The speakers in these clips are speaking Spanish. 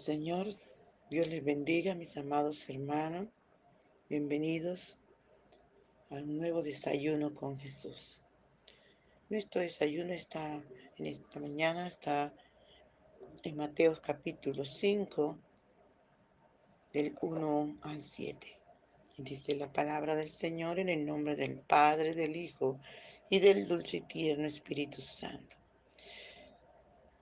Señor. Dios les bendiga, mis amados hermanos. Bienvenidos a un nuevo desayuno con Jesús. Nuestro desayuno está en esta mañana, está en Mateo capítulo 5, del 1 al 7. Dice la palabra del Señor en el nombre del Padre, del Hijo y del dulce y tierno Espíritu Santo.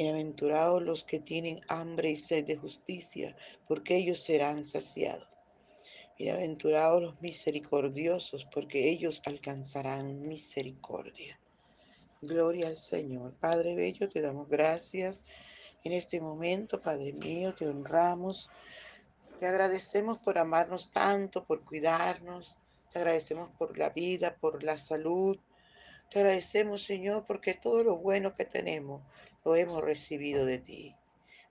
Bienaventurados los que tienen hambre y sed de justicia, porque ellos serán saciados. Bienaventurados los misericordiosos, porque ellos alcanzarán misericordia. Gloria al Señor. Padre Bello, te damos gracias en este momento, Padre mío, te honramos. Te agradecemos por amarnos tanto, por cuidarnos. Te agradecemos por la vida, por la salud. Te agradecemos, Señor, porque todo lo bueno que tenemos lo hemos recibido de ti.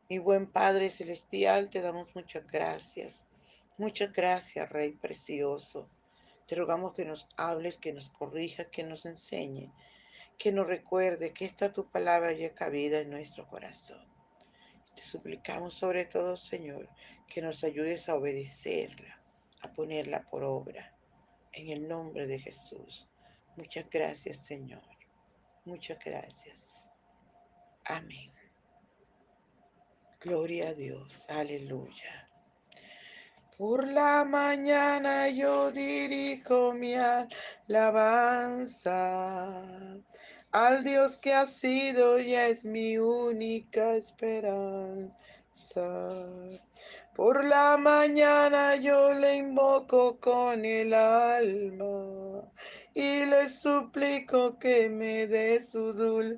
Mi buen Padre Celestial, te damos muchas gracias. Muchas gracias, Rey Precioso. Te rogamos que nos hables, que nos corrijas, que nos enseñe, que nos recuerde que esta tu palabra ya cabida en nuestro corazón. Te suplicamos sobre todo, Señor, que nos ayudes a obedecerla, a ponerla por obra. En el nombre de Jesús. Muchas gracias, Señor. Muchas gracias. Amén. Gloria a Dios. Aleluya. Por la mañana yo dirijo mi alabanza al Dios que ha sido y es mi única esperanza. Por la mañana yo le invoco con el alma y le suplico que me dé su dulce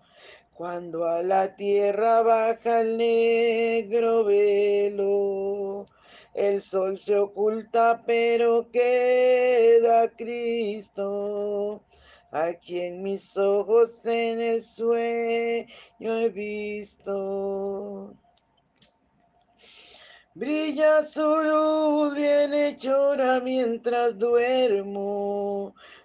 cuando a la tierra baja el negro velo, el sol se oculta, pero queda Cristo, a quien mis ojos en el sueño he visto. Brilla su luz bien hechora mientras duermo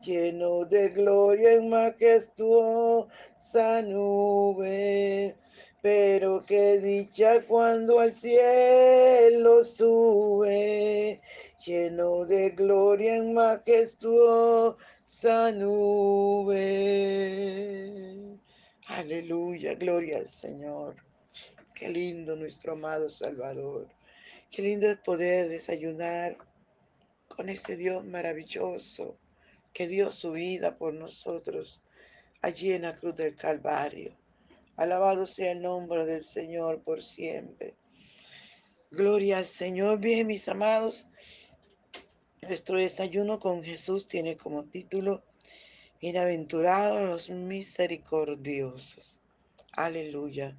lleno de gloria en majestuosa nube. Pero qué dicha cuando al cielo sube, lleno de gloria en majestuosa nube. Aleluya, gloria al Señor. Qué lindo nuestro amado Salvador. Qué lindo es poder desayunar con ese Dios maravilloso que dio su vida por nosotros allí en la cruz del Calvario. Alabado sea el nombre del Señor por siempre. Gloria al Señor. Bien, mis amados, nuestro desayuno con Jesús tiene como título Bienaventurados los misericordiosos. Aleluya.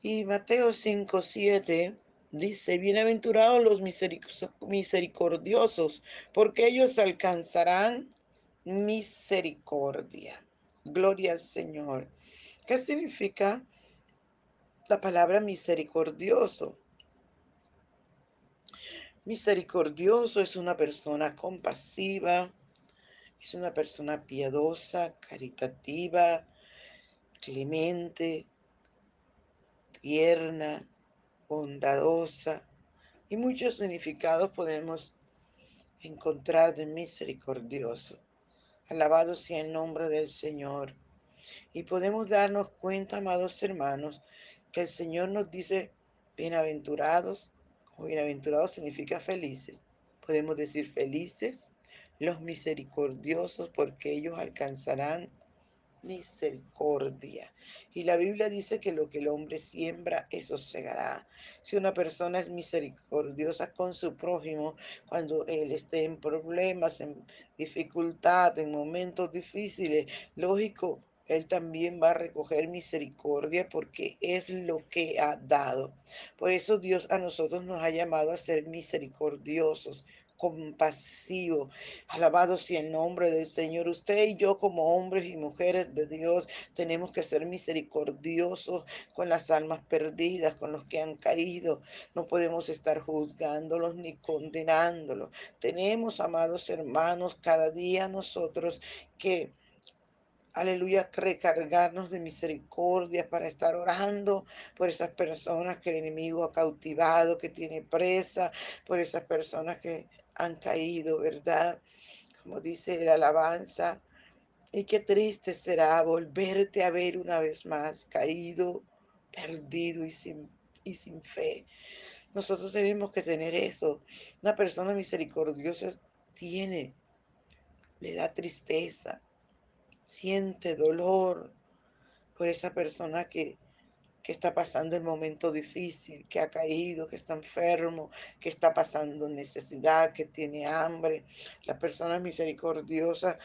Y Mateo 5, 7 dice, bienaventurados los misericordiosos, porque ellos alcanzarán misericordia. Gloria al Señor. ¿Qué significa la palabra misericordioso? Misericordioso es una persona compasiva, es una persona piadosa, caritativa, clemente, tierna, bondadosa y muchos significados podemos encontrar de misericordioso. Alabado sea el nombre del Señor. Y podemos darnos cuenta, amados hermanos, que el Señor nos dice bienaventurados, como bienaventurados significa felices. Podemos decir felices los misericordiosos porque ellos alcanzarán misericordia. Y la Biblia dice que lo que el hombre siembra, eso segará. Si una persona es misericordiosa con su prójimo, cuando él esté en problemas, en dificultad, en momentos difíciles, lógico, él también va a recoger misericordia porque es lo que ha dado. Por eso Dios a nosotros nos ha llamado a ser misericordiosos, compasivo. Alabado sea el nombre del Señor. Usted y yo como hombres y mujeres de Dios tenemos que ser misericordiosos con las almas perdidas, con los que han caído. No podemos estar juzgándolos ni condenándolos. Tenemos, amados hermanos, cada día nosotros que aleluya, recargarnos de misericordia para estar orando por esas personas que el enemigo ha cautivado, que tiene presa, por esas personas que han caído, ¿verdad? Como dice la alabanza. Y qué triste será volverte a ver una vez más caído, perdido y sin, y sin fe. Nosotros tenemos que tener eso. Una persona misericordiosa tiene, le da tristeza, siente dolor por esa persona que, que está pasando el momento difícil, que ha caído, que está enfermo, que está pasando necesidad, que tiene hambre. Las personas misericordiosas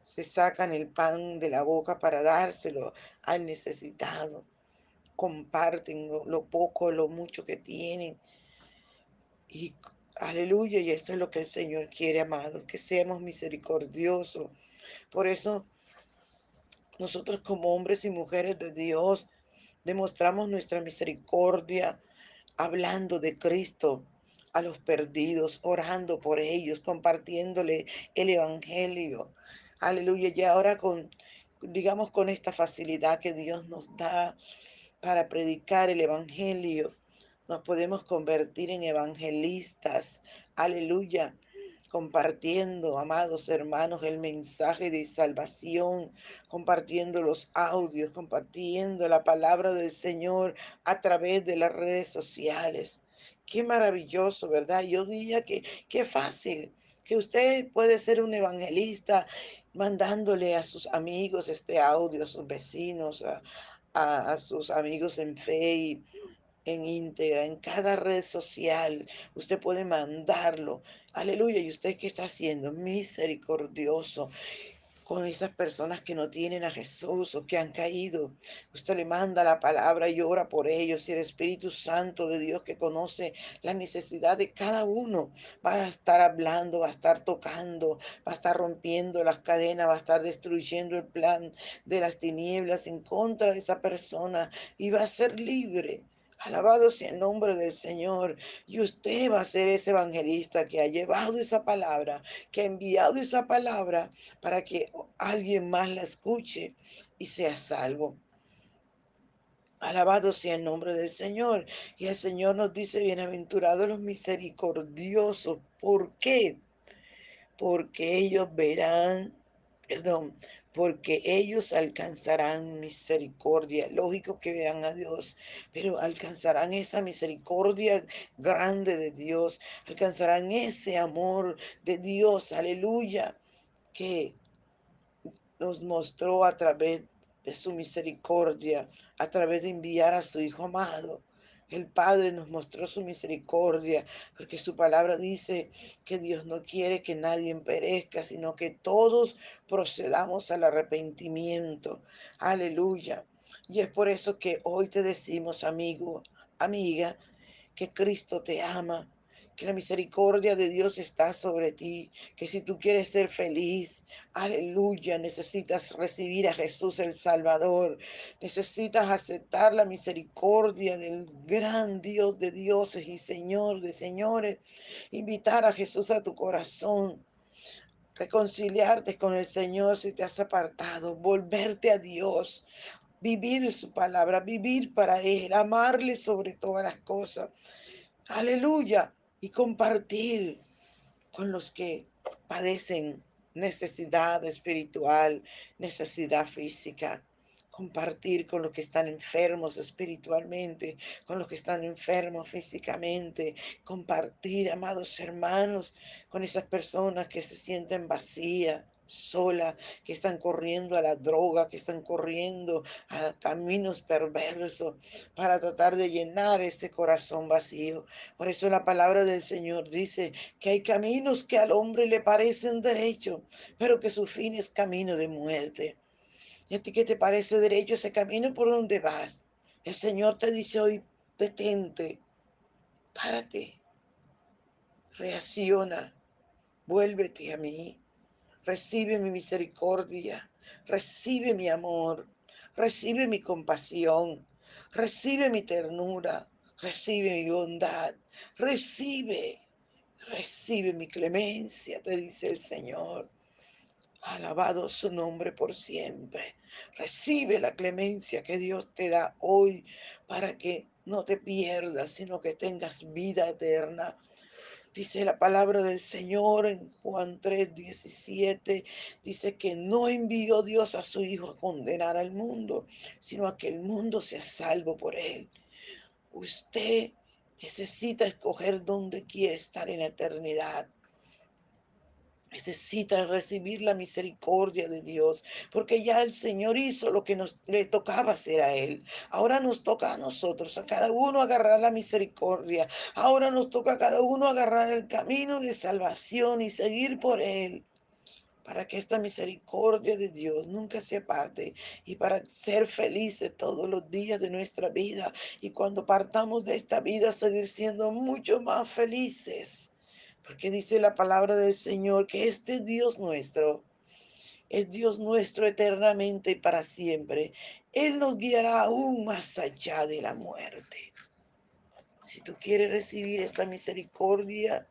se sacan el pan de la boca para dárselo al necesitado. Comparten lo, lo poco, lo mucho que tienen. Y aleluya, y esto es lo que el Señor quiere, amado, que seamos misericordiosos. Por eso nosotros como hombres y mujeres de Dios demostramos nuestra misericordia hablando de Cristo a los perdidos, orando por ellos, compartiéndole el Evangelio. Aleluya. Y ahora con, digamos, con esta facilidad que Dios nos da para predicar el Evangelio, nos podemos convertir en evangelistas. Aleluya compartiendo, amados hermanos, el mensaje de salvación, compartiendo los audios, compartiendo la palabra del Señor a través de las redes sociales. Qué maravilloso, ¿verdad? Yo diría que qué fácil, que usted puede ser un evangelista mandándole a sus amigos este audio, a sus vecinos, a, a, sus amigos en fe y en íntegra, en cada red social. Usted puede mandarlo. Aleluya. ¿Y usted qué está haciendo? Misericordioso con esas personas que no tienen a Jesús o que han caído. Usted le manda la palabra y ora por ellos y el Espíritu Santo de Dios que conoce la necesidad de cada uno va a estar hablando, va a estar tocando, va a estar rompiendo las cadenas, va a estar destruyendo el plan de las tinieblas en contra de esa persona y va a ser libre. Alabado sea el nombre del Señor. Y usted va a ser ese evangelista que ha llevado esa palabra, que ha enviado esa palabra para que alguien más la escuche y sea salvo. Alabado sea el nombre del Señor. Y el Señor nos dice, bienaventurados los misericordiosos. ¿Por qué? Porque ellos verán, perdón, porque ellos alcanzarán misericordia. Lógico que vean a Dios, pero alcanzarán esa misericordia grande de Dios, alcanzarán ese amor de Dios, aleluya, que nos mostró a través de su misericordia, a través de enviar a su Hijo amado. El Padre nos mostró su misericordia, porque su palabra dice que Dios no quiere que nadie perezca, sino que todos procedamos al arrepentimiento. Aleluya. Y es por eso que hoy te decimos, amigo, amiga, que Cristo te ama, que la misericordia de Dios está sobre ti, que si tú quieres ser feliz, aleluya, necesitas recibir a Jesús el Salvador, necesitas aceptar la misericordia del gran Dios de dioses y Señor de señores, invitar a Jesús a tu corazón reconciliarte con el Señor si te has apartado, volverte a Dios, vivir su palabra, vivir para Él, amarle sobre todas las cosas. Aleluya y compartir con los que padecen necesidad espiritual, necesidad física. Compartir con los que están enfermos espiritualmente, con los que están enfermos físicamente. Compartir, amados hermanos, con esas personas que se sienten vacías, sola, que están corriendo a la droga, que están corriendo a caminos perversos para tratar de llenar ese corazón vacío. Por eso la palabra del Señor dice que hay caminos que al hombre le parecen derechos, pero que su fin es camino de muerte. ¿Y a ti qué te parece derecho ese camino por donde vas? El Señor te dice hoy, detente, párate, reacciona, vuélvete a mí. Recibe mi misericordia, recibe mi amor, recibe mi compasión, recibe mi ternura, recibe mi bondad, recibe, recibe mi clemencia, te dice el Señor. Alabado su nombre por siempre. Recibe la clemencia que Dios te da hoy para que no te pierdas, sino que tengas vida eterna. Dice la palabra del Señor en Juan 3, 17, dice que no envió Dios a su Hijo a condenar al mundo, sino a que el mundo sea salvo por él. Usted necesita escoger dónde quiere estar en la eternidad. Necesita recibir la misericordia de Dios, porque ya el Señor hizo lo que nos le tocaba hacer a Él. Ahora nos toca a nosotros, a cada uno agarrar la misericordia. Ahora nos toca a cada uno agarrar el camino de salvación y seguir por Él para que esta misericordia de Dios nunca se aparte y para ser felices todos los días de nuestra vida y cuando partamos de esta vida seguir siendo mucho más felices porque dice la palabra del Señor que este Dios nuestro es Dios nuestro eternamente y para siempre. Él nos guiará aún más allá de la muerte. Si tú quieres recibir esta misericordia,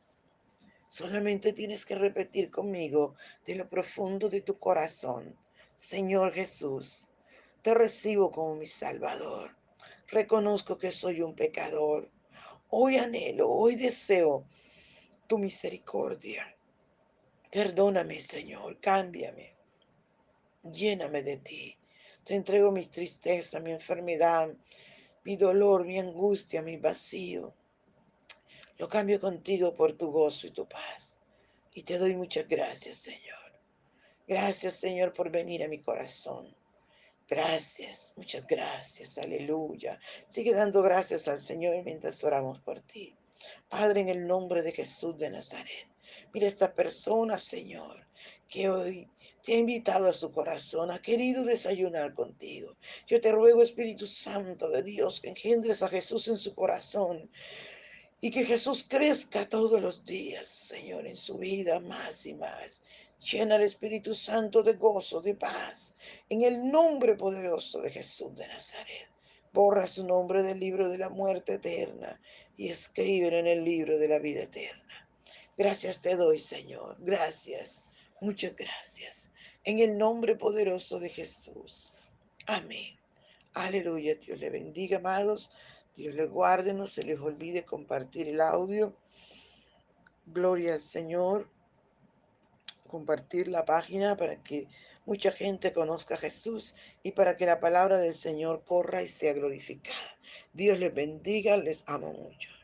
solamente tienes que repetir conmigo de lo profundo de tu corazón. Señor Jesús, te recibo como mi Salvador. Reconozco que soy un pecador. Hoy anhelo, hoy deseo tu misericordia. Perdóname, Señor, cámbiame, lléname de ti. Te entrego mis tristezas, mi enfermedad, mi dolor, mi angustia, mi vacío. Lo cambio contigo por tu gozo y tu paz. Y te doy muchas gracias, Señor. Gracias, Señor, por venir a mi corazón. Gracias, muchas gracias, aleluya. Sigue dando gracias al Señor mientras oramos por ti. Padre, en el nombre de Jesús de Nazaret, mira esta persona, Señor, que hoy te ha invitado a su corazón, ha querido desayunar contigo. Yo te ruego, Espíritu Santo de Dios, que engendres a Jesús en su corazón y que Jesús crezca todos los días, Señor, en su vida más y más. Llena el Espíritu Santo de gozo, de paz, en el nombre poderoso de Jesús de Nazaret. Borra su nombre del libro de la muerte eterna y escríbelo en el libro de la vida eterna. Gracias te doy, Señor. Gracias. Muchas gracias. En el nombre poderoso de Jesús. Amén. Aleluya. Dios le bendiga, amados. Dios le guarde. No se les olvide compartir el audio. Gloria al Señor. Compartir la página para que mucha gente conozca a Jesús y para que la palabra del Señor corra y sea glorificada. Dios les bendiga. Les amo mucho.